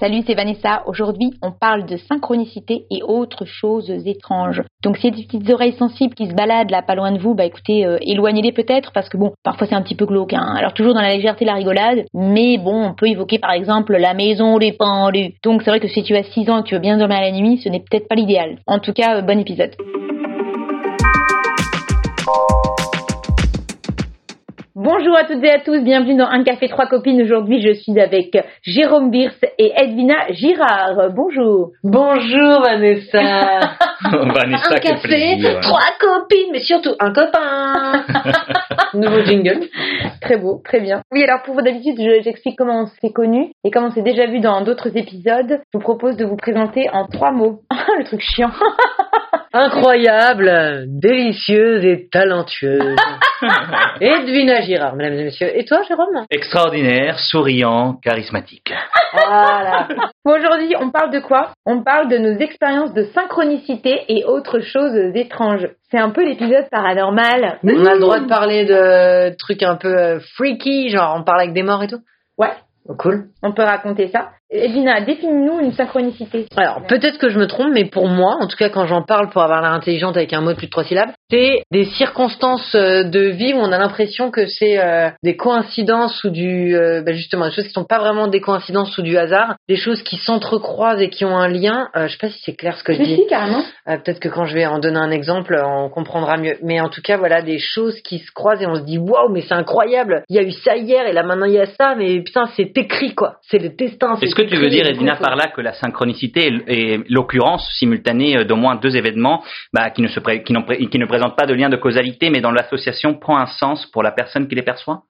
Salut, c'est Vanessa. Aujourd'hui, on parle de synchronicité et autres choses étranges. Donc, a des petites oreilles sensibles qui se baladent là pas loin de vous, bah écoutez, euh, éloignez-les peut-être parce que bon, parfois c'est un petit peu glauque. Hein. Alors toujours dans la légèreté, la rigolade, mais bon, on peut évoquer par exemple la maison des pendus. Donc c'est vrai que si tu as 6 ans et que tu veux bien dormir la nuit, ce n'est peut-être pas l'idéal. En tout cas, euh, bon épisode. Bonjour à toutes et à tous, bienvenue dans Un café trois copines. Aujourd'hui, je suis avec Jérôme Birs et Edwina Girard. Bonjour. Bonjour Vanessa. Vanessa, un café, plaisir. trois copines, mais surtout un copain. Nouveau jingle. Très beau, très bien. Oui, alors pour d'habitude, je- j'explique comment on s'est connus et comment on s'est déjà vu dans d'autres épisodes. Je vous propose de vous présenter en trois mots. Le truc chiant. Incroyable, délicieuse et talentueuse. Edwina Girard, mesdames et messieurs. Et toi, Jérôme? Extraordinaire, souriant, charismatique. Voilà. Aujourd'hui, on parle de quoi? On parle de nos expériences de synchronicité et autres choses étranges. C'est un peu l'épisode paranormal. On a le droit de parler de trucs un peu euh, freaky, genre on parle avec des morts et tout? Ouais, Oh, Cool. on peut raconter ça. Edwina, définis-nous une synchronicité. Alors, peut-être que je me trompe, mais pour moi, en tout cas quand j'en parle pour avoir l'air intelligente avec un mot de plus de trois syllabes, c'est des circonstances euh, de vie où on a l'impression que c'est euh, des coïncidences ou du... euh, bah, justement, des choses qui sont pas vraiment des coïncidences ou du hasard, des choses qui s'entrecroisent et qui ont un lien. Euh, je sais pas si c'est clair ce que je dis. si, carrément. Euh, peut-être que quand je vais en donner un exemple, on comprendra mieux. Mais en tout cas, voilà, des choses qui se croisent et on se dit waouh, mais c'est incroyable. Il y a eu ça hier et là maintenant il y a ça, mais putain, c'est écrit quoi. C'est le destin. c'est que tu veux dire, et coup, par là que la synchronicité est l'occurrence simultanée d'au moins deux événements bah, qui, ne se pré- qui, n'ont pré- qui ne présentent pas de lien de causalité, mais dont l'association prend un sens pour la personne qui les perçoit?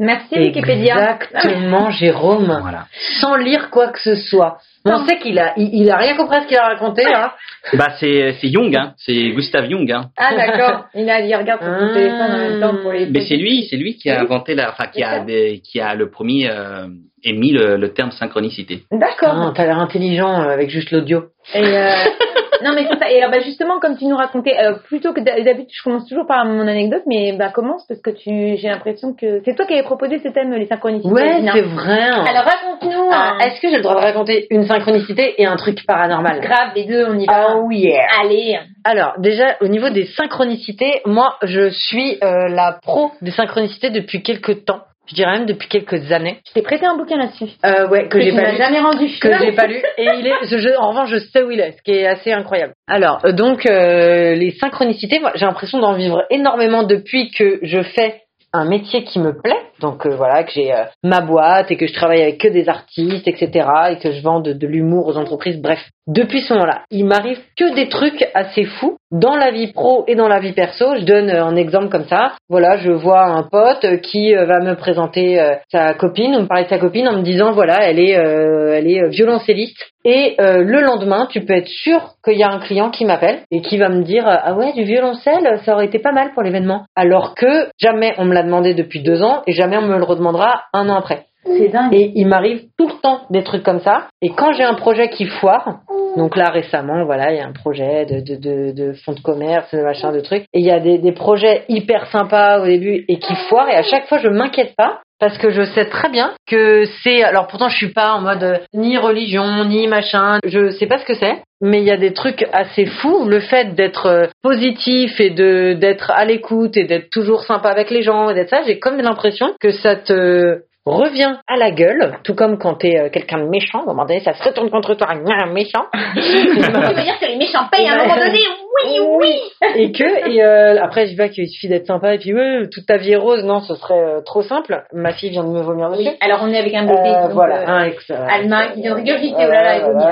Merci Wikipédia. Exactement, Jérôme. Voilà. Sans lire quoi que ce soit. On sait qu'il a, il, il a rien compris à ce qu'il a raconté, hein. Bah, c'est c'est Jung, hein. c'est Gustav Jung. Hein. Ah d'accord. Il a il regarde sur son Ah. téléphone en même temps pour les. Mais c'est lui, c'est lui qui a inventé la, enfin qui a, des- qui a le premier euh, émis le, le terme synchronicité. D'accord. Ah, T'as l'air intelligent euh, avec juste l'audio. Et euh, non mais c'est ça. Et alors bah justement comme tu nous racontais, euh, plutôt que d'hab- d'habitude je commence toujours par mon anecdote, mais bah commence parce que tu, j'ai l'impression que c'est toi qui avais proposé ce thème les synchronicités. Ouais, c'est vrai. hein. Alors raconte-nous. Ah, hein. Est-ce que j'ai le droit de raconter une synchronicité et un truc paranormal? Grave les deux, on y va. Oh yeah. Allez. Alors déjà au niveau des synchronicités, moi je suis euh, la pro des synchronicités depuis quelques temps. Je dirais même depuis quelques années. Je t'ai prêté un bouquin là-dessus. Euh, ouais, que j'ai tu pas lu. jamais rendu. que j'ai pas lu et il est en revanche je sais où il est ce qui est assez incroyable alors euh, donc euh, les synchronicités moi, j'ai l'impression d'en vivre énormément depuis que je fais un métier qui me plaît donc voilà que j'ai euh, ma boîte et que je travaille avec que des artistes etc et que je vends de, l'humour aux entreprises. Bref depuis ce moment-là il m'arrive que des trucs assez fous dans la vie pro et dans la vie perso. Je donne euh, un exemple comme ça. Voilà je vois un pote euh, qui va me présenter sa copine ou me parler de sa copine en me disant voilà elle est elle est violoncelliste. Et le lendemain tu peux être sûr qu'il y a un client qui m'appelle et qui va me dire ah ouais du violoncelle ça aurait été pas mal pour l'événement alors que jamais on me l'a demandé depuis deux ans et jamais on me le redemandera un an après C'est dingue. et il m'arrive tout le temps des trucs comme ça. Et quand j'ai un projet qui foire, donc là récemment, voilà, il y a un projet de, de, de, de fonds de commerce, de machin, de trucs. Et il y a des, des projets hyper sympas au début et qui foirent. Et à chaque fois, je m'inquiète pas. Parce que je sais très bien que c'est alors pourtant je suis pas en mode euh, ni religion ni machin je sais pas ce que c'est mais il y a des trucs assez fous. Le fait d'être euh, positif et de d'être à l'écoute et d'être toujours sympa avec les gens et d'être ça j'ai comme l'impression que ça te revient à la gueule, tout comme quand t'es euh, quelqu'un de méchant, à un moment donné, ça se retourne contre toi, un méchant. Tu veux dire que les méchants payent à un moment donné Oui, oui. et que, et euh, après, je dis pas qu'il suffit d'être sympa, et puis ouais, toute ta vie est rose, non, ce serait euh, trop simple. Ma fille vient de me vomir dessus. Oui. Alors on est avec un bébé. Euh, donc, voilà, euh, un ex. Alma qui vient de régurgiter, oh là là, elle vomit.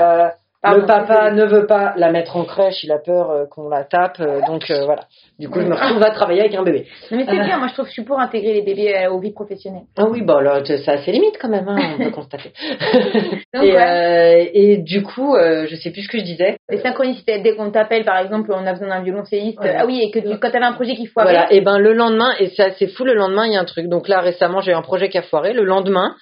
Pardon, le papa ne veut pas la mettre en crèche, il a peur euh, qu'on la tape, euh, donc euh, voilà. Du coup, je me retrouve à travailler avec un bébé. Non, mais c'est bien, moi je trouve que je suis pour intégrer les bébés aux vies professionnelles. Ah oui, bah là, ça a ses limites quand même, hein, on peut constater. Donc, et, ouais. et du coup, je sais plus ce que je disais. Les synchronicités, dès qu'on t'appelle par exemple, on a besoin d'un violoncelliste. Voilà. Ah oui, et que tu, quand t'avais un projet qui foirait. Voilà, et ben le lendemain, et c'est assez fou, le lendemain, il y a un truc. Donc là, récemment, j'ai eu un projet qui a foiré. Le lendemain,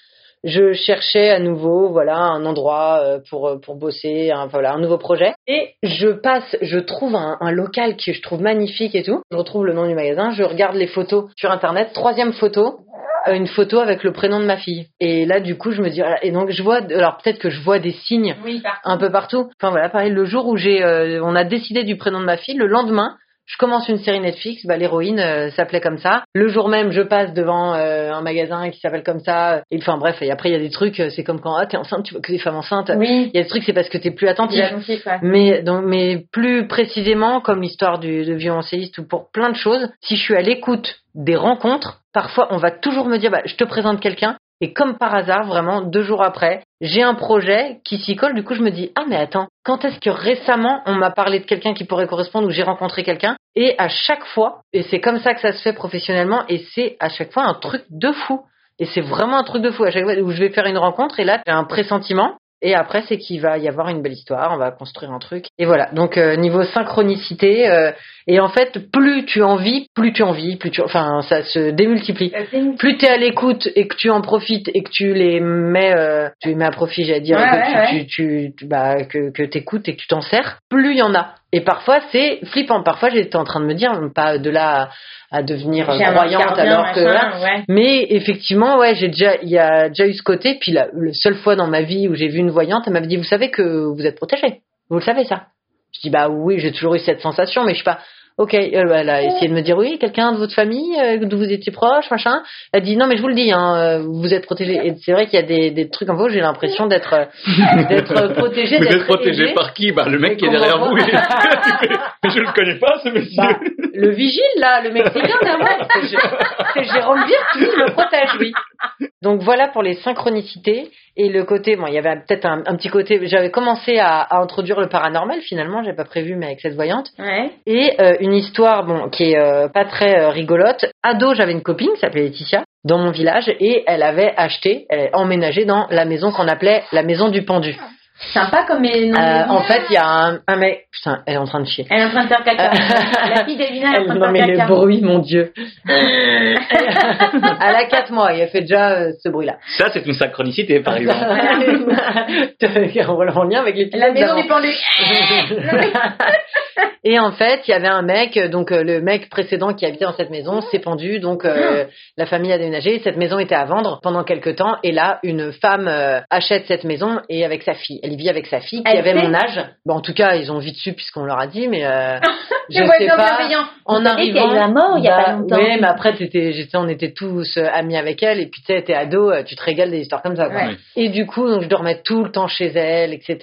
je cherchais à nouveau, voilà, un endroit euh, pour pour bosser, un, voilà, un nouveau projet. Et je passe, je trouve un, un local que je trouve magnifique et tout. Je retrouve le nom du magasin, je regarde les photos sur internet. Troisième photo, euh, une photo avec le prénom de ma fille. Et là, du coup, je me dis, et donc je vois, alors peut-être que je vois des signes Oui, un peu partout. Enfin voilà, pareil, le jour où j'ai, euh, on a décidé du prénom de ma fille, le lendemain, je commence une série Netflix, bah, l'héroïne euh, s'appelait comme ça. Le jour même, je passe devant euh, un magasin qui s'appelle comme ça. Et enfin bref, et après il y a des trucs, euh, c'est comme quand ah t'es enceinte, tu vois que des femmes enceintes. Oui, Il y a des trucs, c'est parce que t'es plus attentif. attentif, ouais. Mais donc, mais plus précisément, comme l'histoire du de violoncelliste ou pour plein de choses, si je suis à l'écoute des rencontres, parfois on va toujours me dire, bah, je te présente quelqu'un. Et comme par hasard, vraiment, deux jours après, j'ai un projet qui s'y colle. Du coup, je me dis, ah mais attends, quand est-ce que récemment on m'a parlé de quelqu'un qui pourrait correspondre ou j'ai rencontré quelqu'un? Et à chaque fois, et c'est comme ça que ça se fait professionnellement, et c'est à chaque fois un truc de fou. Et c'est vraiment un truc de fou. À chaque fois où je vais faire une rencontre, et là, j'ai un pressentiment. Et après, c'est qu'il va y avoir une belle histoire, on va construire un truc. Et voilà. Donc euh, niveau synchronicité, euh, et en fait, plus tu en vis, plus tu en vis, plus tu, enfin, ça se démultiplie. Euh, Plus t'es à l'écoute et que tu en profites et que tu les mets, euh, tu les mets à profit, j'allais dire, Ouais, que ouais, tu, tu, tu, tu- bah, que, que t'écoutes et que tu t'en sers, plus il y en a. Et parfois, c'est flippant. Parfois, j'étais en train de me dire, pas de là à, à devenir croyante alors que là, ouais. mais effectivement, ouais, j'ai déjà, il y a déjà eu ce côté. Puis la, la seule fois dans ma vie où j'ai vu une voyante, elle m'avait dit, vous savez que vous êtes protégé. Vous le savez ça Je dis bah oui, j'ai toujours eu cette sensation, mais je sais pas. Ok, elle, elle a essayé de me dire oui, quelqu'un de votre famille, euh, d'où vous étiez proche, machin. Elle dit non, mais je vous le dis, hein, euh, vous êtes protégé. Et c'est vrai qu'il y a des, des trucs en vous, j'ai l'impression d'être euh, d'être protégé. Vous êtes protégé aidé. par qui? Bah le mec Et qui est derrière vous. est- Mais je le connais pas ce monsieur. Bah, le vigile, là, le Mexicain derrière, c'est Jé- c'est Jérôme Virte qui me protège, lui. Donc voilà pour les synchronicités et le côté, bon, il y avait peut-être un, un petit côté, j'avais commencé à, à introduire le paranormal finalement, j'ai pas prévu, mais avec cette voyante. Ouais. Et euh, une histoire, bon, qui est euh, pas très euh, rigolote. Ado, j'avais une copine qui s'appelait Laetitia dans mon village et elle avait acheté, elle emménagé dans la maison qu'on appelait la maison du pendu. Sympa comme les noms. Euh, en fait, il y a un, un mec, putain, elle est en train de chier. Elle est en train de faire caca. La fille d'Elvina elle est en train de non faire mais le caca. bruit, mon dieu. elle a 4 mois, il a fait déjà euh, ce bruit-là. Ça c'est une synchronicité par exemple. en lien avec les La maison du pendu. Et en fait, il y avait un mec, donc euh, le mec précédent qui habitait dans cette maison s'est pendu, donc euh, la famille a déménagé. Cette maison était à vendre pendant quelques temps, et là, une femme euh, achète cette maison et avec sa fille. Elle vit avec sa fille qui Elle avait sait mon âge. Bon, en tout cas, ils ont vite su puisqu'on leur a dit, mais euh, je sais pas. En y a arrivant, eu la mort il y a bah, pas longtemps. Oui, mais après, t'étais, j'étais, on était tous euh, amis avec elle, et puis tu sais, t'es ado, euh, tu te régales des histoires comme ça. Quoi. Ouais. Et du coup, donc je dormais tout le temps chez elle, etc.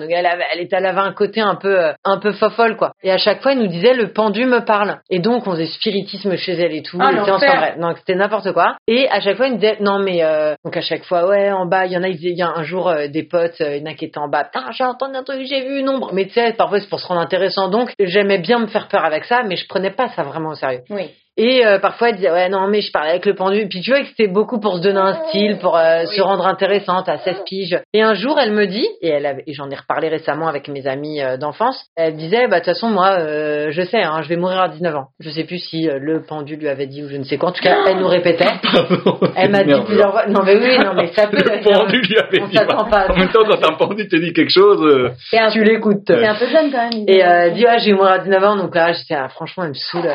Donc elle avait, elle était, elle avait un côté un peu, un peu fofolle, quoi. Et à chaque fois, elle nous disait le pendu me parle. Et donc on faisait spiritisme chez elle et tout. Ah, et c'était n'importe quoi. Et à chaque fois, elle nous disait non mais euh, donc à chaque fois, ouais, en bas, il y en a, il y a un jour euh, des potes, euh, il en bas. J'ai entendu un truc, j'ai vu une ombre. Mais tu sais, parfois c'est pour se rendre intéressant. Donc j'aimais bien me faire peur avec ça, mais je prenais pas ça vraiment au sérieux. Oui. Et euh, parfois elle disait ouais non mais je parlais avec le pendu. Puis tu vois que c'était beaucoup pour se donner un style, pour euh, se rendre intéressante à 16 piges. Et un jour elle me dit et elle avait, et j'en ai reparlé récemment avec mes amis euh, d'enfance. Elle disait bah de toute façon moi euh, je sais hein, je vais mourir à 19 ans. Je sais plus si euh, le pendu lui avait dit ou je ne sais quoi. En tout cas elle nous répétait. Pardon, Elle m'a dit plusieurs fois. Non mais oui non mais ça peut. Le pendu lui avait On dit. s'attend pas En même temps, quand un pendu te dit quelque chose, euh, un, Tu l'écoutes. c'est un peu jeune quand même. Et euh, elle dit ouais, j'ai mourir à 19 ans, donc là j'étais ah, franchement elle me saoule.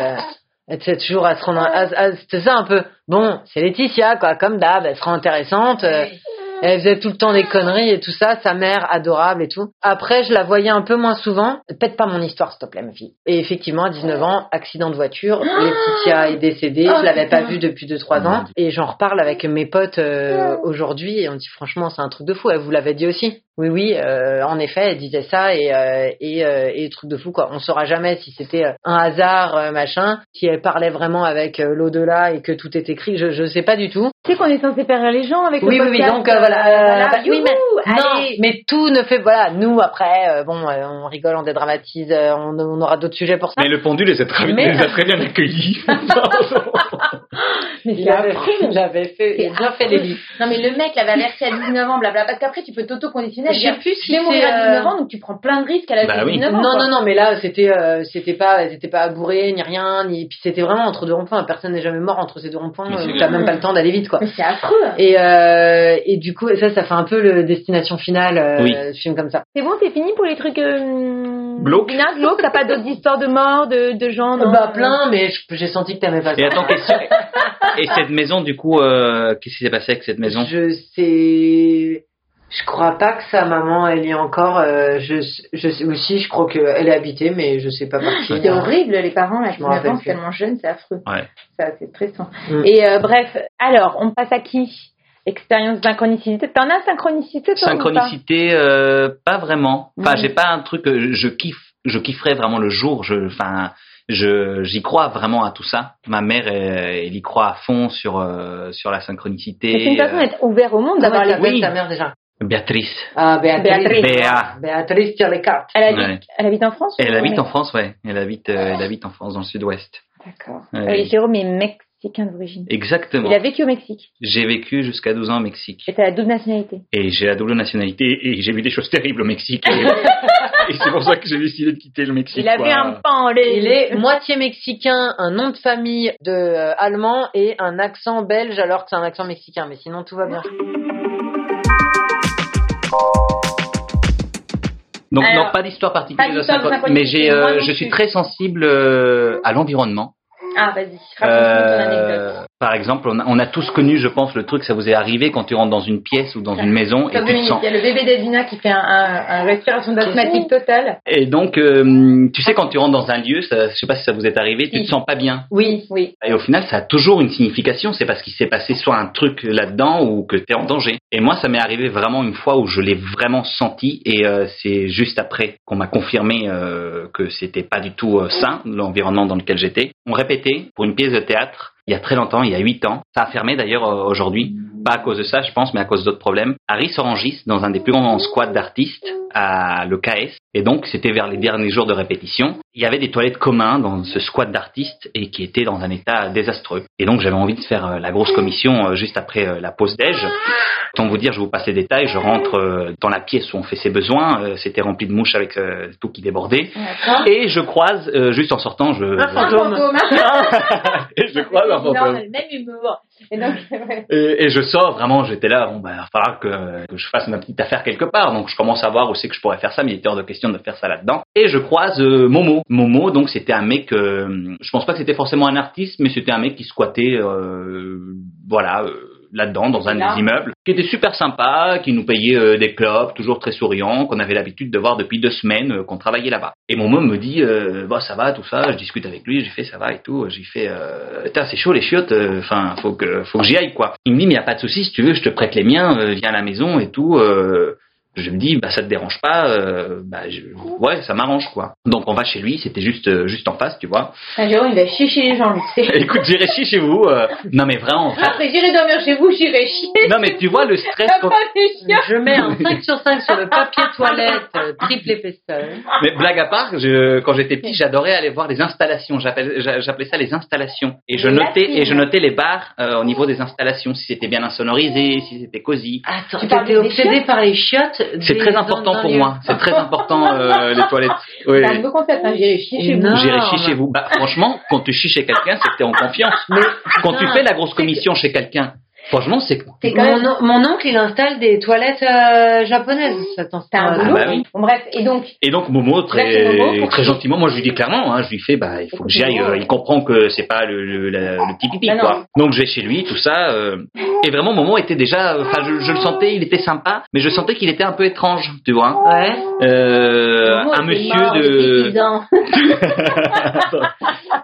Elle était toujours à se rendre, à- à- c'était ça un peu. Bon, c'est Laetitia quoi, comme d'hab, elle sera intéressante. euh, Elle faisait tout le temps des conneries et tout ça, sa mère adorable et tout. Après, je la voyais un peu moins souvent. Pète pas mon histoire, s'il te plaît, ma fille. Et effectivement, à 19 ans, accident de voiture, Laetitia est décédée, Oh, je l'avais pas vue depuis 2-3 ans. Et j'en reparle avec mes potes euh, aujourd'hui et on dit franchement, c'est un truc de fou. Elle vous l'avait dit aussi. Oui, oui, euh, en effet, elle disait ça et euh, et, euh, et truc de fou quoi. On saura jamais si c'était euh, un hasard euh, machin, si elle parlait vraiment avec euh, l'au-delà et que tout est écrit. Je je sais pas du tout. Tu sais qu'on est censé faire rire les gens avec Oui, le oui, oui. Donc euh, voilà. euh, bah, oui, mais non, mais tout ne fait voilà. Nous après, euh, bon, euh, on rigole, on dédramatise, euh, on, on aura d'autres sujets pour ça. mais le pendu les a très, Mais- les a très bien accueillis. Mais Il avait, il avait fait, il a bien fait les lits. Non, mais le mec l'avait averti à 19 ans, blabla, parce qu'après, tu peux t'auto-conditionner. À Je sais plus si mourir à euh, 19 ans, donc tu prends plein de risques à la Bah oui. 19 ans. Non, quoi. non, non, mais là, c'était, euh, c'était pas, c'était pas bourré, ni rien, ni, puis c'était vraiment entre deux ronds-points. Personne n'est jamais mort entre ces deux ronds-points. Euh. T'as même pas le temps d'aller vite, quoi. Mais c'est affreux. Et, euh, et du coup, ça, ça fait un peu le destination finale, euh, Oui. ce film comme ça. C'est bon, c'est fini pour les trucs. Euh... Glauques, t'as pas d'autres histoires de mort, de, de gens non? Bah, plein, mais j'ai senti que t'aimais pas ça. Et attends, question. Et cette maison, du coup, euh, qu'est-ce qui s'est passé avec cette maison? Je sais, je crois pas que sa maman, elle y est encore, euh, je, je sais aussi, je crois qu'elle est habitée, mais je sais pas par qui. C'est horrible, les parents, là, Je me 19 rappelle ans, c'est plus. tellement jeune, c'est affreux. Ouais. Ça, c'est stressant. Mm. Et euh, bref, alors, on passe à qui? Expérience synchronicité. T'en as synchronicité, toi ou Synchronicité, euh, pas vraiment. Enfin, Mhm. j'ai pas un truc. Je kiffe, je kifferais vraiment le jour. Je, enfin, je, j'y crois vraiment à tout ça. Ma mère, elle, elle y croit à fond sur euh, sur la pas synchronicité. C'est une façon euh, d'être ouvert au monde, d'avoir les. Oui. ta mère déjà Béatrice. Ah, Béatrice. Béatrice. Béa. Béatrice tire les cartes. Elle habite, Ouais. elle habite en France Elle habite en France, ouais. Elle habite, euh, elle habite en France, dans le Sud-Ouest. D'accord. Ouais. Et Jérôme est mexicain d'origine. Exactement. Il a vécu au Mexique. J'ai vécu jusqu'à 12 ans au Mexique. Et t'as la double nationalité. Et j'ai la double nationalité et j'ai vu des choses terribles au Mexique. Et, et c'est pour ça que j'ai décidé de quitter le Mexique. Il avait un pan, les... Il est moitié mexicain, un nom de famille de euh, allemand et un accent belge alors que c'est un accent mexicain. Mais sinon tout va bien. Donc Alors, non, pas d'histoire particulière, pas mais j'ai, euh, je suis très sensible euh, à l'environnement. Ah, vas-y, raconte-nous ton anecdote. Euh, par exemple, on a, on a tous connu, je pense, le truc, ça vous est arrivé quand tu rentres dans une pièce ou dans une maison et tu sens. il y a le bébé d'Edwina qui fait un, un, un respiration d'asthmatique totale. Et donc, euh, tu sais, quand tu rentres dans un lieu, ça, je sais pas si ça vous est arrivé, tu Si. te sens pas bien. Oui, oui. Et au final, ça a toujours une signification. C'est parce qu'il s'est passé soit un truc là-dedans ou que tu es en danger. Et moi, ça m'est arrivé vraiment une fois où je l'ai vraiment senti. Et euh, c'est juste après qu'on m'a confirmé euh, que c'était pas du tout euh, sain, l'environnement dans lequel j'étais. On répétait pour une pièce de théâtre il y a très longtemps, il y a huit ans. Ça a fermé d'ailleurs euh, aujourd'hui. Pas à cause de ça, je pense, mais à cause d'autres problèmes. Harry Sorangis, dans un des plus grands squads d'artistes, à le KS. Et donc, c'était vers les derniers jours de répétition. Il y avait des toilettes communs dans ce squad d'artistes et qui étaient dans un état désastreux. Et donc, j'avais envie de faire euh, la grosse commission euh, juste après euh, la pause déj. Sans vous dire, je vous passe les détails. Je rentre dans la pièce où on fait ses besoins. C'était rempli de mouches avec tout qui débordait. Et je croise, juste en sortant, je, Un fantôme. et je croise un fantôme. même humour. Et donc, ouais. Et, et je sors, vraiment, j'étais là, bon, ben, il va falloir que, que je fasse ma petite affaire quelque part. Donc, je commence à voir où c'est que je pourrais faire ça, mais il était hors de question de faire ça là-dedans. Et je croise euh, Momo. Momo, donc, c'était un mec, euh, je pense pas que c'était forcément un artiste, mais c'était un mec qui squattait, euh, voilà, là-dedans, dans un Là. des immeubles, qui était super sympa, qui nous payait euh, des clopes, toujours très souriant, qu'on avait l'habitude de voir depuis deux semaines euh, qu'on travaillait là-bas. Et Momo me dit, euh, bah, ça va, tout ça, je discute avec lui, j'ai fait, ça va et tout, j'ai fait, Putain, c'est chaud les chiottes, enfin, faut que, faut que j'y aille, quoi. Il me dit, mais y a pas de souci, si tu veux, je te prête les miens, viens à la maison et tout, je me dis, bah ça te dérange pas, euh, bah je- ouais, ça m'arrange quoi. Donc on va chez lui, c'était juste euh, juste en face, tu vois. Ah, Jérôme, il va chier chez les gens, lui. tu sais. Écoute, j'irai chier chez vous. euh, non mais vraiment. Après, j'irai dormir chez vous, j'irai chier. non mais tu vois le stress. Quand-. Je mets un 5 sur 5 sur le papier toilette euh, triple épaisseur. Mais blague à part, je, quand j'étais petit, j'adorais aller voir les installations. J'appelais ça les installations. Et je notais et je notais les bars euh, au niveau des installations, si c'était bien insonorisé, si c'était cosy. Attends, Tu des obsédé par les chiottes. C'est très important dans pour moi. C'est très important euh, les toilettes. Oui. C'est un nouveau concept, hein. J'irai chier chez vous. J'irai chier chez vous. Bah, franchement, quand tu chies chez quelqu'un, c'est que t'es en confiance. Mais Quand tu fais la grosse commission chez quelqu'un, franchement, c'est quand Mon, même. on- mon oncle, il installe des toilettes euh, japonaises. T'as un Ah, boulot. bah oui. Bon, bref, et donc, Et donc Momo très Momo, gentiment, moi je lui dis clairement, hein, je lui fais bah il faut que j'y aille. Momo, euh, il comprend que c'est pas le, le, la- le petit pipi Bah non. quoi. Donc je vais chez lui, tout ça. euh, et vraiment Momo était déjà, enfin je, je le sentais, il était sympa, mais je sentais qu'il était un peu étrange, tu vois. Ouais. Euh, Momo un monsieur mort de, 10 ans.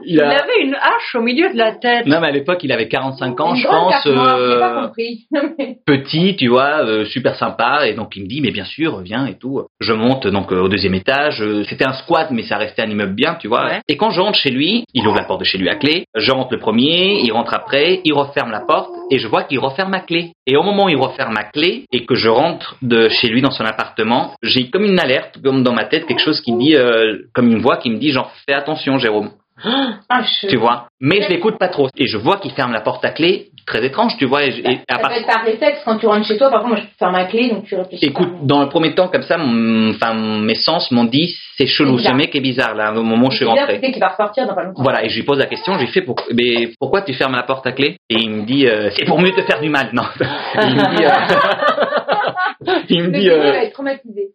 il avait une hache au milieu de la tête. non mais à l'époque il avait 45 ans, Une je pense. Pas euh, compris. Petit, tu vois, euh, super sympa, et donc il me dit, mais bien sûr, viens et tout. Je monte donc euh, au deuxième étage. C'était un squat, mais ça restait un immeuble bien, tu vois. Ouais. Et quand je rentre chez lui, il ouvre la porte de chez lui à clé. Je rentre le premier, il rentre après, il referme la porte, et je vois qu'il referme ma clé. Et au moment où il referme ma clé et que je rentre de chez lui dans son appartement, j'ai comme une alerte, comme dans ma tête, quelque chose qui me dit, euh, comme une voix qui me dit, genre, fais attention, Jérôme. Ah, je... tu vois? Mais je l'écoute pas trop. Et je vois qu'il ferme la porte à clé, très étrange, tu vois. Et, et à Ça part- peut être par réflexe quand tu rentres chez toi. Par contre, moi, je ferme ma clé, donc tu réfléchis. Écoute, pas. dans le premier temps, comme ça, enfin, mes sens m'ont dit, c'est chelou, ce mec est bizarre, là, au moment où je suis rentré. Qu'il va repartir dans pas longtemps. Voilà, et je lui pose la question, j'ai fait, pour- mais pourquoi tu fermes la porte à clé? Et il me dit, euh, c'est pour mieux te faire du mal. Non, il me dit, euh, il me dit, euh,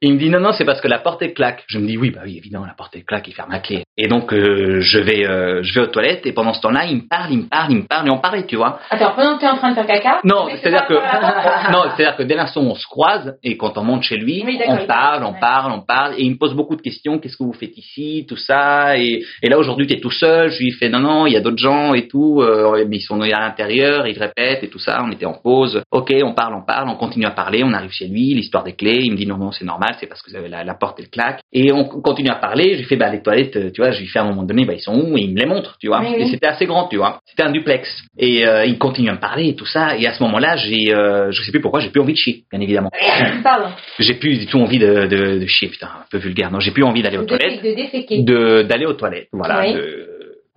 il me dit non non c'est parce que la porte est claque. Je me dis oui bah oui évidemment la porte est claque, il ferme la clé. Et donc euh, je vais euh, je vais aux toilettes et pendant ce temps-là il me parle, il me parle, il me parle et on parlait tu vois. Attends, pendant que t'es en train de faire caca. Non tu laisses c'est-à-dire que pas par la porte. non c'est-à-dire que dès l'instant où on se croise et quand on monte chez lui Oui, on parle, on parle, on parle et il me pose beaucoup de questions. Qu'est-ce que vous faites ici, tout ça et, et là aujourd'hui t'es tout seul. Je lui fais non non il y a d'autres gens et tout mais ils sont à l'intérieur, ils répètent et tout ça. On était en pause. Ok on parle, on parle, on continue à parler. On arrive chez lui, l'histoire des clés. Il me dit non non c'est normal, c'est parce que vous avez la, la porte elle claque. Et on continue à parler. Je lui fais bah les toilettes, euh, tu vois, je lui fais à un moment donné bah ils sont où? Et il me les montre, tu vois. Oui, Et c'était assez grand, tu vois. C'était un duplex. Et euh, il continue à me parler et tout ça. Et à ce moment-là j'ai euh, je sais plus pourquoi j'ai plus envie de chier, bien évidemment. Pardon. J'ai plus du tout envie de, de, de chier, putain, un peu vulgaire. Non, j'ai plus envie d'aller aux De, toilettes, de d'aller aux toilettes, voilà, Oui. de,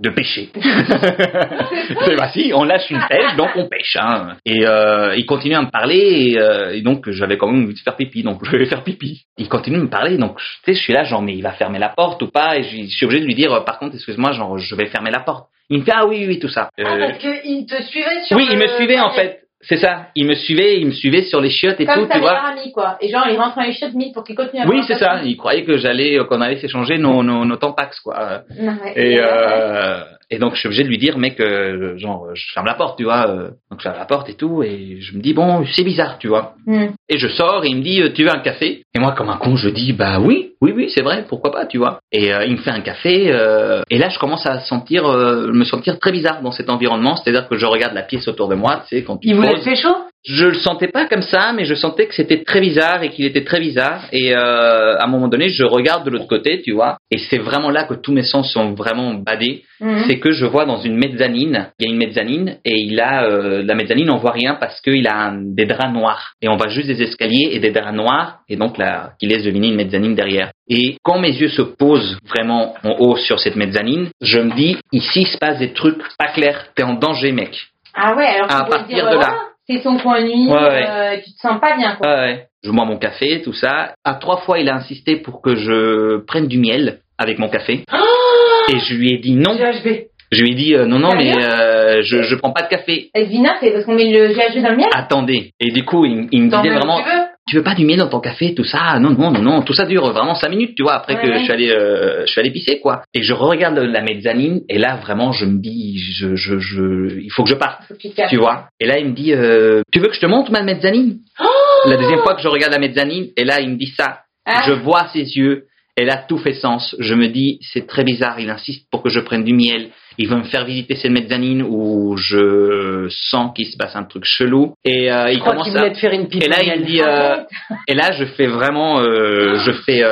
de pêcher. C'est bah si, on lâche une pêche, donc on pêche. Hein. Et euh, il continue à me parler, et, euh, et donc j'avais quand même envie de faire pipi, donc je vais faire pipi. Il continue de me parler, donc tu sais, je suis là, genre, mais il va fermer la porte ou pas Et je, suis obligé de lui dire, euh, par contre, excuse-moi, genre, je vais fermer la porte. Il me fait, ah oui, oui, tout ça. Ah, Euh, parce qu'il te suivait sur oui, il me suivait en fait. C'est ça. Il me suivait, il me suivait sur les chiottes et Comme tout, ta tu vois. amie, quoi. Et genre, il rentre dans les chiottes mise pour qu'il continue à Oui, c'est ça. Il croyait que j'allais, euh, qu'on allait s'échanger nos, nos, nos tampax, quoi. Non, ouais. Et, euh, et donc, je suis obligé de lui dire, mec, euh, genre, je ferme la porte, tu vois. euh. Donc, je ferme la porte et tout. Et je me dis, bon, c'est bizarre, tu vois. Hmm. Et je sors et il me dit, euh, tu veux un café? Et moi, comme un con, je dis, bah oui, oui, oui, c'est vrai, pourquoi pas, tu vois. Et euh, il me fait un café. et là, je commence à sentir, me sentir très bizarre dans cet environnement. C'est-à-dire que je regarde la pièce autour de moi, tu sais, quand tu Il poses. te faire chaud? Je le sentais pas comme ça, mais je sentais que c'était très bizarre et qu'il était très bizarre. Et euh, à un moment donné, je regarde de l'autre côté, tu vois, et c'est vraiment là que tous mes sens sont vraiment badés. Mhm. C'est que je vois dans une mezzanine, il y a une mezzanine et il a euh, la mezzanine, on voit rien parce qu'il a un- des draps noirs et on voit juste des escaliers et des draps noirs et donc là, qui laisse deviner une mezzanine derrière. Et quand mes yeux se posent vraiment en haut sur cette mezzanine, je me dis ici il se passe des trucs pas clairs. T'es en danger, mec. Ah ouais, alors À partir dire, de euh, là. C'est son point de nuit, Ouais, ouais. euh, tu te sens pas bien, quoi. Ouais. Je bois mon café, tout ça. À trois fois, il a insisté pour que je prenne du miel avec mon café. Et je lui ai dit non. GHB. Je lui ai dit euh, non, non, mais euh, je, je prends pas de café. Elvina, c'est parce qu'on met le GHB dans le miel? Attendez. Et du coup, il, il me disait vraiment, tu veux pas du miel dans ton café, tout ça? Ah, Non, non, non, non. Tout ça dure vraiment cinq minutes, tu vois. Après Ouais, que ouais. je suis allé, euh, je suis allé pisser, quoi. Et je regarde la mezzanine et là, vraiment, je me dis, je, je, je, il faut que je parte. Tu vois? Et là, il me dit, euh, tu veux que je te montre ma mezzanine? La deuxième fois que je regarde la mezzanine, et là, il me dit ça. Ah. Je vois ses yeux, et là, tout fait sens. Je me dis, c'est très bizarre, il insiste pour que je prenne du miel. Il veut me faire visiter cette mezzanine où je sens qu'il se passe un truc chelou. Et euh, il commence à... faire une. Et là, il dit, euh, et là, je fais vraiment, euh, je fais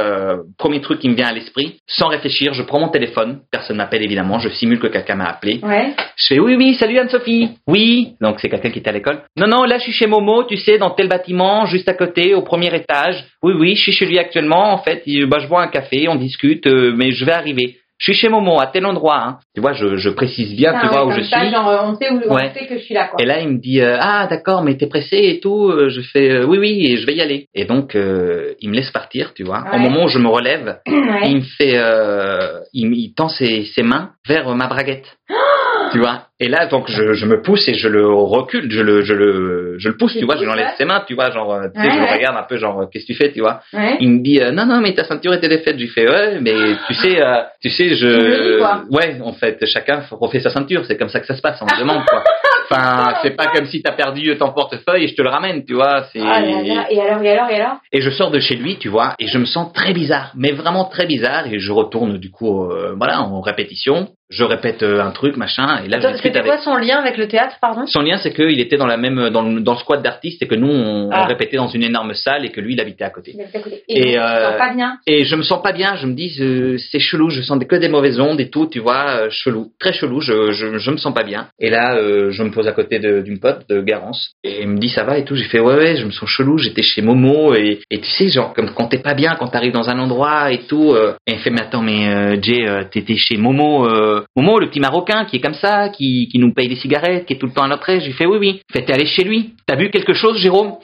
premier truc qui me vient à l'esprit, sans réfléchir, je prends mon téléphone, personne m'appelle évidemment, je simule que quelqu'un m'a appelé, Ouais. je fais oui, oui, salut Anne-Sophie. Oui. Donc c'est quelqu'un qui était à l'école. Non, non, là je suis chez Momo, tu sais, dans tel bâtiment, juste à côté, au premier étage. Oui, oui, je suis chez lui actuellement. En fait, bah, je bois un café, on discute, mais je vais arriver. Je suis chez Momo, à tel endroit. Hein. Tu vois, je, je précise bien, Ah tu ouais, vois, où je ça, suis. Genre, on sait, où, on sait que je suis là, quoi. Et là, il me dit euh, ah d'accord, mais t'es pressé et tout. Euh, Je fais euh, oui, oui, et je vais y aller. Et donc euh, il me laisse partir, tu vois. Au Ouais. moment où je me relève, il me fait, euh, il, il tend ses, ses mains vers ma braguette. tu vois. Et là, donc, je, je me pousse et je le recule, je le, je le, je le pousse, Tu tu vois, je pousses, lui enlève ouais. ses mains, tu vois, genre, euh, tu sais, Ouais, je le regarde un peu, genre, euh, qu'est-ce que tu fais, tu vois. Ouais. Il me dit, euh, non, non, mais ta ceinture était défaite. Je lui fais, ouais, mais tu sais, euh, tu sais, je, ouais, en fait, chacun refait sa ceinture, c'est comme ça que ça se passe, on se demande, quoi. Enfin, c'est pas comme si t'as perdu ton portefeuille et je te le ramène, tu vois, c'est... Ah là là. Et alors, et alors, et alors? Et je sors de chez lui, tu vois, et je me sens très bizarre, mais vraiment très bizarre, et je retourne du coup, euh, voilà, en répétition. Je répète euh, un truc, machin, et là je Attends, discute C'était avec. quoi son lien avec le théâtre, pardon? Son lien, c'est qu'il était dans la même, dans le, dans le squat d'artistes, et que nous, on, Ah. on répétait dans une énorme salle, et que lui, il habitait à côté. Il est à côté. Et, Et, euh, sens pas bien? Et je me sens pas bien, je me dis, euh, c'est chelou, je sens que des mauvaises ondes et tout, tu vois, euh, chelou, très chelou, je, je, je me sens pas bien. Et là, euh, je me pose à côté d'une pote, de Garance, et il me dit, ça va et tout, j'ai fait, ouais, ouais, je me sens chelou, j'étais chez Momo, et, et tu sais, genre, comme quand t'es pas bien, quand t'arrives dans un endroit et tout, euh, et il fait, mais attends, mais euh, Jay, t'étais chez Momo, euh, Momo, le petit Marocain qui est comme ça, qui, qui nous paye des cigarettes, qui est tout le temps à notre aise. Je lui fais oui, oui. Fait, t'es allé chez lui. T'as bu quelque chose, Jérôme?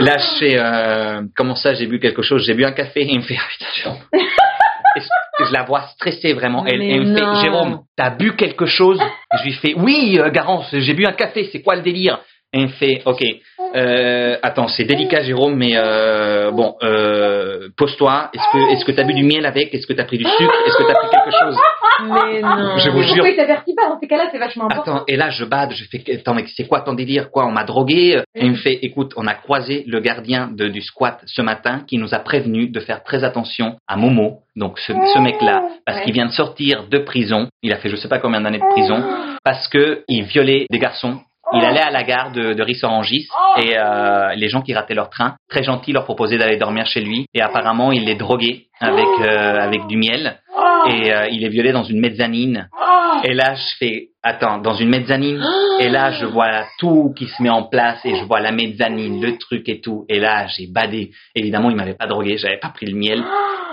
Là, je fais, euh, comment ça, j'ai bu quelque chose? J'ai bu un café. Et il me fait, ah, putain, Jérôme. Et je, la vois stressée vraiment. Elle, me fait, Jérôme, t'as bu quelque chose? Je lui fais, oui, euh, Garance, j'ai bu un café. C'est quoi le délire? Et il me fait, ok. Euh, attends, c'est délicat, Jérôme, mais euh, bon, euh, pose-toi. Est-ce que, est-ce que t'as bu du miel avec? Est-ce que t'as pris du sucre? Est-ce que t'as pris quelque chose? Mais non. Je vous jure. Pourquoi il t'avertit pas dans ces cas-là C'est vachement important. Attends, et là je bade, je fais, attends, mais c'est quoi ton délire Quoi, on m'a drogué Et il me fait, écoute, on a croisé le gardien de, du squat ce matin qui nous a prévenu de faire très attention à Momo, donc ce, ce mec-là, parce Ouais. qu'il vient de sortir de prison. Il a fait je sais pas combien d'années de prison parce que il violait des garçons. Il allait à la gare de, de Rissorangis et euh, les gens qui rataient leur train, très gentils, leur proposaient d'aller dormir chez lui. Et apparemment, il les droguait avec euh, avec du miel et euh, il les violait dans une mezzanine. Et là, je fais, attends, dans une mezzanine. Et là, je vois tout qui se met en place et je vois la mezzanine, le truc et tout. Et là, j'ai badé. Évidemment, il m'avait pas drogué, j'avais pas pris le miel.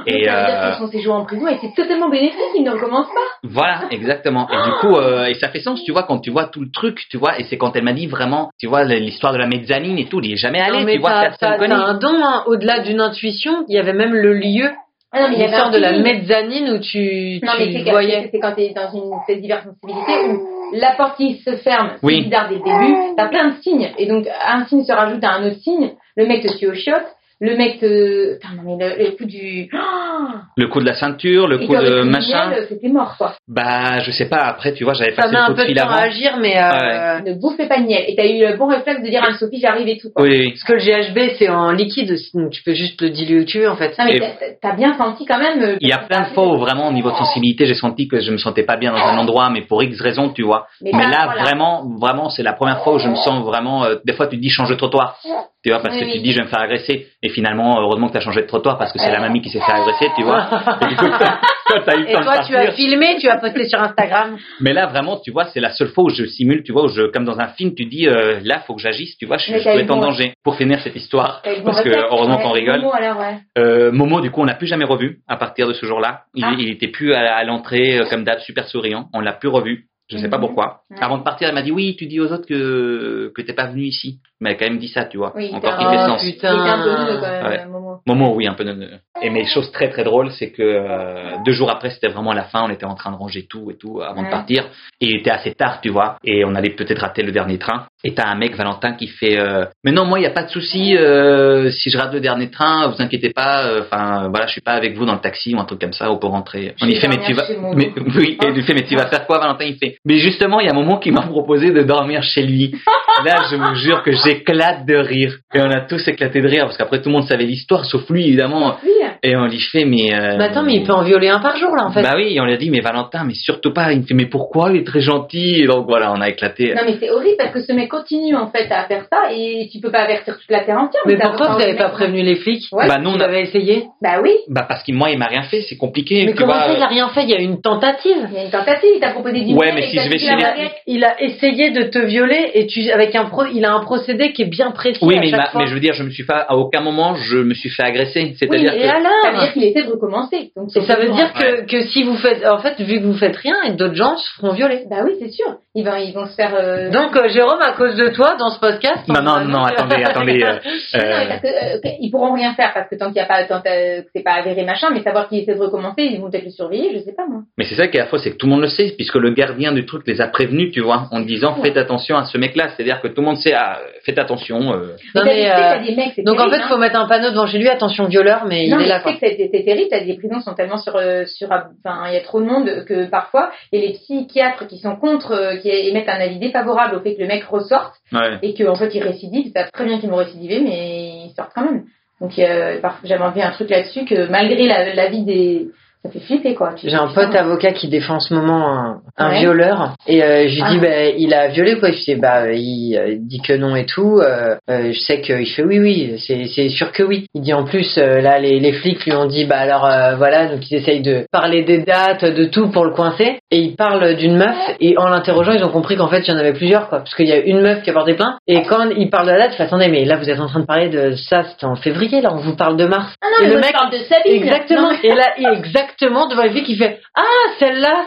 Et Et dire euh, son séjour en prison était totalement bénéfique, il ne recommence pas. voilà, exactement. Et du coup, euh, et ça fait sens, tu vois, quand tu vois tout le truc, tu vois. Et c'est quand elle m'a dit vraiment, tu vois, l'histoire de la mezzanine et tout. Il y est jamais allé, Non, mais tu vois, personne connaît. un don, hein. au-delà d'une intuition, il y avait même le lieu, Ah non, mais il y avait l'histoire un de la mezzanine où tu, Non, mais tu c'est quand, voyais. c'est quand t'es dans une cette hypersensibilité où la porte qui se ferme, c'est Oui. bizarre dès le début, t'as plein de signes. Et donc, un signe se rajoute à un autre signe, le mec te suit au shot, le mec te... Putain, non, mais le, le coup du... Oh Le coup de la ceinture, le Et coup de machin. C'était mort, quoi. Bah, je sais pas. Après, tu vois, j'avais Ça passé le un coup de peu de fil temps à avant. agir, mais euh, Ne bouffez pas de miel. Et t'as eu le bon réflexe de dire à Sophie, j'arrive et tout, quoi. Oui, oui. parce que le GHB c'est en liquide donc tu peux juste le diluer où tu veux en fait. Non, mais t'as- bien senti quand même... euh, Il y a plein de fois où vraiment au niveau de sensibilité, j'ai senti que je me sentais pas bien dans un endroit, mais pour X raisons, tu vois. Mais Mais là, là, voilà. vraiment, vraiment, c'est la première fois où je me sens vraiment. euh, des fois, tu te dis change de trottoir, tu vois, parce Oui, que oui. tu te dis je vais me faire agresser. Et finalement, heureusement que tu as changé de trottoir parce que c'est la mamie qui s'est fait agresser, tu vois. Et du coup, toi, t'as eu le Et de toi tu as filmé, tu as posté sur Instagram. Mais là, vraiment, tu vois, c'est la seule fois où je simule, tu vois, où je, comme dans un film, tu dis euh, là, faut que j'agisse, tu vois, je, je peux en danger. Pour finir cette histoire, parce que heureusement qu'on rigole. Momo, alors, ouais. Euh, Momo, du coup, on l'a plus jamais revu à partir de ce jour-là. Il, Ah. il était plus à, à l'entrée euh, comme d'hab, super souriant. On l'a plus revu. Je sais pas Mhm. pourquoi. Ouais. Avant de partir, elle m'a dit oui, tu dis aux autres que que t'es pas venu ici. Mais elle a quand même dit ça, tu vois. Oui, Encore qui fait sens. Il était un peu quand même, Ouais. Momo. Momo, oui, un peu neuneux. Et mais chose très très drôle, c'est que euh, deux jours après, c'était vraiment la fin. On était en train de ranger tout et tout avant de partir. Et il était assez tard, tu vois. Et on allait peut-être rater le dernier train. Et t'as un mec, Valentin, qui fait euh, Mais non, moi, il y a pas de souci. euh, si je rate le dernier train, vous inquiétez pas. euh, Enfin, voilà, je suis pas avec vous dans le taxi ou un truc comme ça. On peut rentrer. On y vais fait, mais tu vas. Mais oui. Et il lui fait, mais tu vas faire quoi, Valentin? Il fait. Mais justement, il y a un moment qui m'a proposé de dormir chez lui. Là, je vous jure que j'éclate de rire. Et on a tous éclaté de rire parce qu'après tout le monde savait l'histoire, sauf lui évidemment. Oui. Et on lui fait, mais. euh, Mais attends, mais il peut en violer un par jour là en fait. Bah oui, et on lui a dit, mais Valentin, mais surtout pas. Il me fait, mais pourquoi? Il est très gentil. Et donc voilà, on a éclaté. Non mais c'est horrible parce que ce mec continue en fait à faire ça et tu peux pas avertir toute la terre entière. mais ça pourquoi vous pas n'avez pas prévenu les flics? Ouais. Bah non, on a- avez essayé? Bah oui, Bah parce que moi, il m'a rien fait, c'est compliqué. Mais tu comment vois. ça, il a rien fait? Il y a une tentative. il y a une tentative, il t'a proposé du Ouais, mais si je vais chez les-. Il a essayé de te violer et tu avec un pro, il a un procédé qui est bien précis. Oui, à mais, chaque m'a- fois. mais je veux dire, je me suis pas, à aucun moment, je me suis fait agresser. Oui, C'est-à-dire mais que. Ça veut alors dire qu'il essaie de recommencer. Donc, Et ça veut dire que, que si vous faites, en fait, vu que vous faites rien, d'autres gens se feront violer. Bah oui, c'est sûr. Ils vont, ils vont se faire. euh, Donc, euh, Jérôme, à cause de toi, dans ce podcast. Non, on non, non, attendez, attendez. euh, Non, non, euh, mais parce que, euh, ils pourront rien faire parce que tant qu'il y a pas, tant euh, que c'est pas avéré machin, mais savoir qu'il essaie de recommencer, ils vont peut-être le surveiller, je sais pas moi. Mais c'est ça qui est à fois, c'est que tout le monde le sait, puisque le gardien du truc les a prévenus, tu vois, en disant Ouais. faites attention à ce mec-là. C'est-à-dire que tout le monde sait, ah, faites attention. euh, Non, mais, euh, des mecs, Donc, en fait, hein. faut mettre un panneau devant chez lui, attention violeur, mais non, il mais est là, tu quoi. sais que c'est terrible, t'as des prisons sont tellement sur, euh, sur, enfin, il y a trop de monde que parfois, il y a les psychiatres qui sont contre, qui émettent un avis défavorable au fait que le mec ressorte ouais. et qu'en fait il récidive, ils savent très bien qu'ils vont récidiver, mais ils sortent quand même. Donc euh, j'avais envie un truc là-dessus que malgré la, la vie des, ça fait flipper quoi. J'ai un pote avocat qui défend en ce moment un, un Ouais. violeur et euh, je lui Ah. dis bah il a violé quoi. Je dis bah il euh, dit que non et tout. Euh, euh, je sais qu'il fait oui oui c'est c'est sûr que oui. Il dit en plus euh, là les, les flics lui ont dit bah alors euh, voilà donc ils essayent de parler des dates de tout pour le coincer et il parle d'une meuf et en l'interrogeant ils ont compris qu'en fait il y en avait plusieurs quoi parce qu'il y a une meuf qui a porté plainte et quand il parle de la date je fais attendez mais là vous êtes en train de parler de ça c'était en février là on vous parle de mars Ah non, Et mais le mec- parle de Sabine. Exactement. Non, mais- Et là, exactement. Exactement devant les filles qui fait Ah, celle-là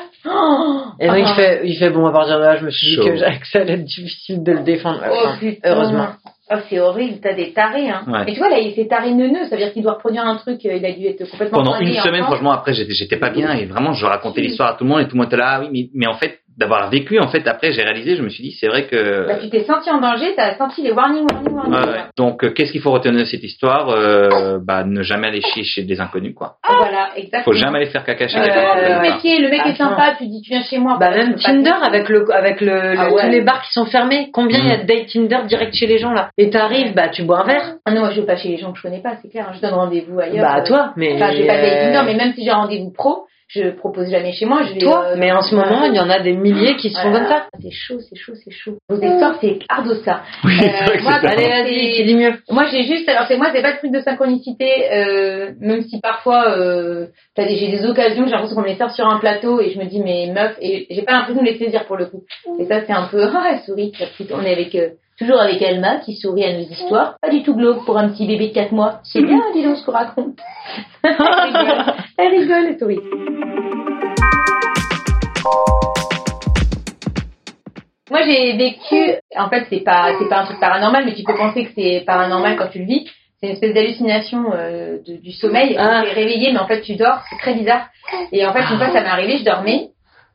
Et donc il Ah. fait, il fait Bon, à partir de là, je me suis dit que, que ça allait être difficile de le défendre. Oh Enfin, putain. heureusement. Oh, c'est horrible, t'as des tarés. Hein. Ouais. Et tu vois, là, il s'est taré neuneux, ça veut dire qu'il doit reproduire un truc, euh, il a dû être complètement Pendant une semaine, franchement, après, j'étais, j'étais pas bien et vraiment, je racontais l'histoire à tout le monde et tout le monde était là, ah oui, mais, mais en fait, d'avoir vécu, en fait, après, j'ai réalisé, je me suis dit, c'est vrai que. Bah, tu t'es senti en danger, t'as senti les warnings, warnings, warnings. Ouais, ouais. Donc, euh, qu'est-ce qu'il faut retenir de cette histoire euh, Bah, ne jamais aller chier chez des inconnus, quoi. Ah, voilà, exactement. Faut jamais aller faire caca chez Euh, le voilà. métier, le mec est sympa, tu dis tu viens chez moi. Bah même Tinder avec le avec le, le- Ah ouais. tous les bars qui sont fermés. Combien il y a de dates Tinder direct chez les gens là? Et t'arrives, bah tu bois un verre. Ah non, moi je vais pas chez les gens que je connais pas, c'est clair. hein. Je donne rendez-vous ailleurs. Bah euh, toi, mais Enfin, je vais pas euh, payer Tinder, mais même si j'ai un rendez-vous pro, je propose jamais chez moi. Je vais, toi. euh, mais en ce moment, il y en a des milliers qui se font voilà. comme ça. C'est chaud, c'est chaud, c'est chaud. Vos histoires, c'est ardo ça. Oui, Euh, c'est vrai que moi, Allez, vas-y, dis mieux. Moi, j'ai juste, alors c'est moi, c'est pas de truc de synchronicité, euh, même si parfois, euh, t'as des- j'ai des occasions, j'ai l'impression qu'on me les sert sur un plateau et je me dis, mais meuf, et j'ai pas l'impression de les saisir pour le coup. Et ça, c'est un peu, ah, elle sourit, la petite, on est avec, euh, toujours avec Alma qui sourit à nos histoires. Pas du tout glauque pour un petit bébé de 4 mois. C'est bien, dis donc ce qu'on raconte. elle rigole, elle rigole. Moi, j'ai vécu, en fait, c'est pas, c'est pas un truc paranormal, mais tu peux penser que c'est paranormal quand tu le vis. C'est une espèce d'hallucination euh, du sommeil. Ah. Tu es réveillé, mais en fait, tu dors. C'est très bizarre. Et en fait, une fois, ça m'est arrivé, je dormais.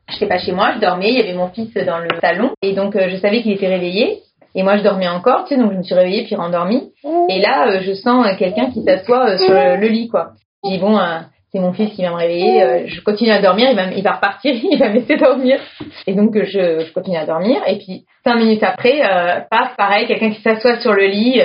Je n'étais pas chez moi, je dormais. Il y avait mon fils dans le salon. Et donc, euh, je savais qu'il était réveillé. Et moi, je dormais encore, tu sais, donc je me suis réveillée puis rendormie. Et là, euh, je sens euh, quelqu'un qui s'assoit euh, sur le, le lit, quoi. Je dis, bon, c'est mon fils qui va me réveiller. euh, je continue à dormir, il va, m- il va repartir, il va me laisser dormir. Et donc, je, je continue à dormir. Et puis, cinq minutes après, paf, pareil, quelqu'un qui s'assoit sur le lit.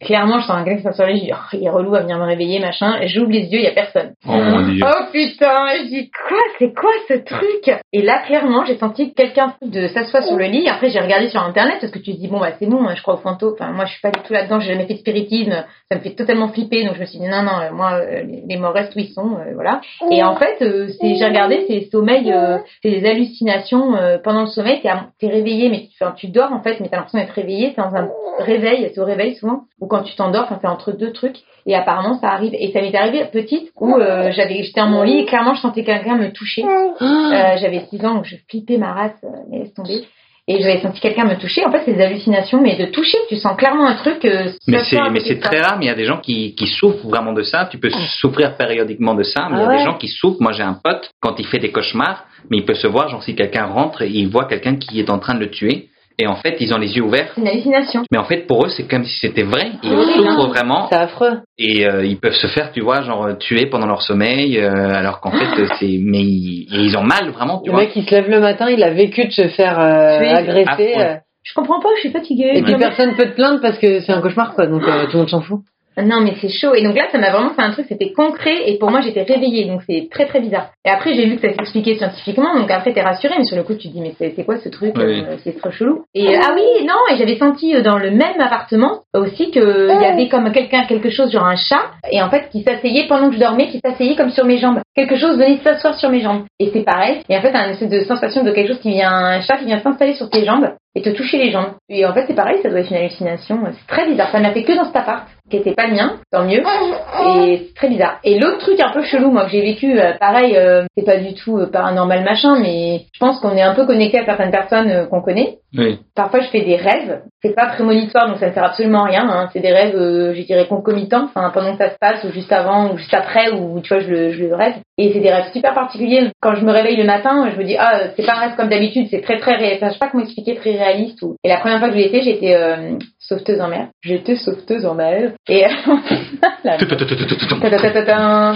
Clairement, je sens quelqu'un qui s'assoit sur le lit. Je dis, oh, il est relou à venir me réveiller, machin. J'ouvre les yeux, il y a personne. Oh mon dieu. Oh putain, je dis quoi, c'est quoi ce truc? Et là clairement j'ai senti quelqu'un de s'asseoir sur le lit. Après j'ai regardé sur internet parce que tu te dis bon bah c'est bon, je crois au fantôme. Enfin moi je suis pas du tout là-dedans, j'ai jamais fait de spiritisme, ça me fait totalement flipper. Donc je me suis dit non non, euh, moi euh, les, morts restent où ils sont, euh, voilà. Et en fait euh, c'est j'ai regardé c'est sommeil, euh, c'est des hallucinations euh, pendant le sommeil. T'es t'es réveillé mais tu, enfin, tu dors en fait, mais t'as l'impression d'être réveillé. C'est dans un réveil, c'est au réveil souvent ou quand tu t'endors, enfin c'est entre deux trucs. Et apparemment, ça arrive. Et ça m'est arrivé petite où euh, j'avais, j'étais dans mon lit et clairement, je sentais quelqu'un me toucher. Euh, j'avais 6 ans, donc je flippais ma race, euh, mais laisse tomber. Et j'avais senti quelqu'un me toucher. En fait, c'est des hallucinations, mais de toucher, tu sens clairement un truc. euh, Mais c'est, très rare, mais il y a des gens qui, qui souffrent vraiment de ça. Tu peux souffrir périodiquement de ça, mais il y a Ah ouais des gens qui souffrent. Moi, j'ai un pote, quand il fait des cauchemars, mais il peut se voir, genre si quelqu'un rentre et il voit quelqu'un qui est en train de le tuer, et en fait, ils ont les yeux ouverts. C'est une hallucination. Mais en fait, pour eux, c'est comme si c'était vrai. Ils Oui, souffrent hein. vraiment C'est affreux. et euh, ils peuvent se faire, tu vois, genre tuer pendant leur sommeil, euh, alors qu'en fait, c'est, mais ils, et ils ont mal vraiment, tu Le vois. mec, il se lève le matin, il a vécu de se faire euh, Tuer. agresser. Ah, Je comprends pas, je suis fatiguée. et puis personne peut te plaindre parce que c'est un cauchemar, quoi. Donc euh, tout le monde s'en fout. Non, mais c'est chaud. Et donc là, ça m'a vraiment fait un truc, c'était concret. Et pour moi, j'étais réveillée. Donc c'est très, très bizarre. Et après, j'ai vu que ça s'expliquait scientifiquement. Donc après, t'es rassurée. Mais sur le coup, tu te dis, mais c'est c'est quoi ce truc Oui. euh, C'est trop chelou? Et euh, ah oui, non. Et j'avais senti euh, dans le même appartement aussi qu'il y avait comme quelqu'un, quelque chose, genre un chat. Et en fait, qui s'asseyait pendant que je dormais, qui s'asseyait comme sur mes jambes. Quelque chose venait s'asseoir sur mes jambes. Et c'est pareil. Et en fait, t'as une espèce de sensation de quelque chose qui vient, un chat qui vient s'installer sur tes jambes et te toucher les jambes. Et en fait, c'est pareil, ça doit être une hallucination. C'est très bizarre. Ça n'a fait que dans cet appart, qui était pas le mien, tant mieux. Et c'est très bizarre. Et l'autre truc un peu chelou, moi, que j'ai vécu, euh, pareil, euh, c'est pas du tout euh, paranormal machin, mais je pense qu'on est un peu connecté à certaines personnes qu'on connaît. Oui. Parfois, je fais des rêves. C'est pas prémonitoire, donc ça ne sert absolument à rien. Hein. C'est des rêves, je dirais, concomitants. Enfin, pendant que ça se passe, ou juste avant, ou juste après, ou tu vois, je le, je le rêve. Et c'est des rêves super particuliers. Quand je me réveille le matin, je me dis, ah, c'est pas un rêve comme d'habitude, c'est très, très réaliste. Enfin, je sais pas comment expliquer, très réaliste. Ou... Et la première fois que je l'ai été, j'étais euh, sauveteuse en mer. J'étais sauveteuse en mer. Et...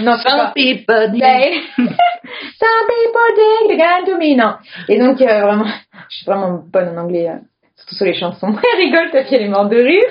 Non, c'est pas. Some people dig the gun to me. Non. Et donc, euh, vraiment, je suis vraiment bonne en anglais, euh, surtout sur les chansons. Elle rigole, ta fille, est morte de rire.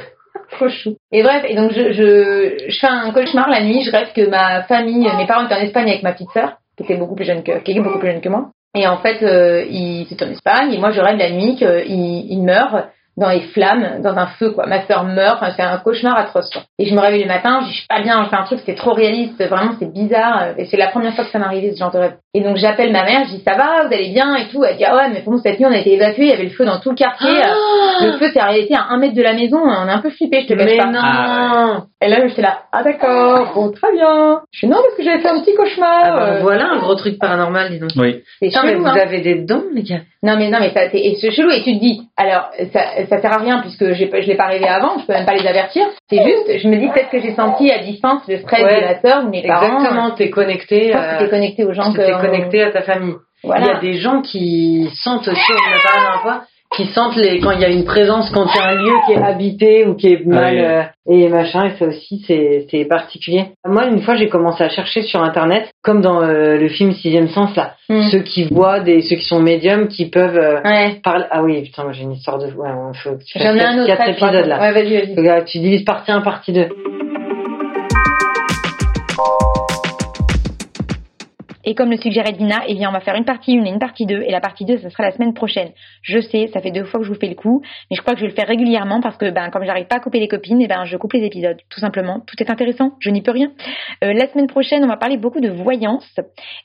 Trop chou. Et bref, et donc, je, je, je fais un cauchemar la nuit. Je rêve que ma famille, mes parents étaient en Espagne avec ma petite sœur, qui était beaucoup plus jeune que, qui est beaucoup plus jeune que moi. Et en fait, euh, ils étaient en Espagne, et moi, je rêve la nuit qu'ils ils meurent dans les flammes, dans un feu, quoi. Ma sœur meurt, enfin, c'est un cauchemar atroce, quoi. Et je me réveille le matin, je dis, je suis pas bien, je fais un truc, c'est trop réaliste, vraiment, c'est bizarre, et c'est la première fois que ça m'arrivait, ce genre de rêve. Et donc, j'appelle ma mère, je dis, ça va, vous allez bien, et tout. Elle dit, ah ouais, mais pour nous, cette nuit, on a été évacués, il y avait le feu dans tout le quartier. Ah le feu s'est arrêté à un mètre de la maison, on est un peu flippé, je te cache Mais pas. non Ah Et là, j'étais là, ah d'accord, bon, très bien. Je suis non, parce que j'avais fait un petit cauchemar. Ah bah, euh, Voilà un gros truc paranormal, dis donc. Oui. c'est Putain, mais chelou, vous hein. avez des dons, les gars. Non mais non mais ça c'est chelou et tu te dis alors ça ça sert à rien puisque je l'ai pas rêvé avant je peux même pas les avertir c'est juste je me dis peut-être que j'ai senti à distance le stress Ouais. de la sœur ou mes parents Exactement, t'es connecté. je pense que à- t'es connecté aux gens tu que t'es connecté à ta famille. voilà Il y a des gens qui sentent aussi, on en a parlé la dernière fois, qui sentent les, quand il y a une présence, quand il y a un lieu qui est habité ou qui est mal, Oui. euh, et machin, et ça aussi, c'est, c'est particulier. Moi, une fois, j'ai commencé à chercher sur Internet, comme dans euh, le film Sixième Sens, là, Hmm. ceux qui voient, des, ceux qui sont médiums, qui peuvent euh, ouais parler. Ah oui, putain, moi j'ai une histoire de. Ouais, il faut que tu fasses j'en ai un quatre, autre épisodes là. ouais vas-y vas-y Tu divises partie 1, partie 2. Et comme le suggérait Dina, eh bien, on va faire une partie 1 et une partie 2. Et la partie 2, ça sera la semaine prochaine. Je sais, ça fait deux fois que je vous fais le coup. Mais je crois que je vais le faire régulièrement parce que, ben, comme j'arrive pas à couper les copines, eh ben, je coupe les épisodes. Tout simplement. Tout est intéressant. Je n'y peux rien. Euh, la semaine prochaine, on va parler beaucoup de voyance.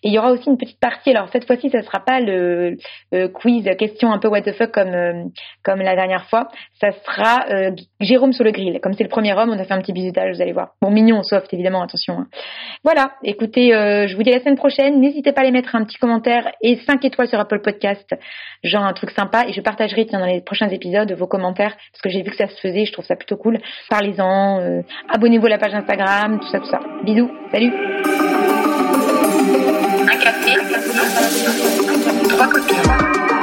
Et il y aura aussi une petite partie. Alors, cette fois-ci, ça sera pas le euh, quiz, question un peu what the fuck comme, euh, comme la dernière fois. Ça sera euh, Jérôme sur le grill. Comme c'est le premier homme, on a fait un petit bisutage, vous allez voir. Bon, mignon, soft, évidemment, attention. hein. Voilà, écoutez, euh, je vous dis à la semaine prochaine. N'hésitez pas à les mettre un petit commentaire et 5 étoiles sur Apple Podcast, genre un truc sympa. Et je partagerai dans les prochains épisodes vos commentaires parce que j'ai vu que ça se faisait, je trouve ça plutôt cool. Parlez-en, euh, abonnez-vous à la page Instagram, tout ça, tout ça. Bisous, salut Un café, trois.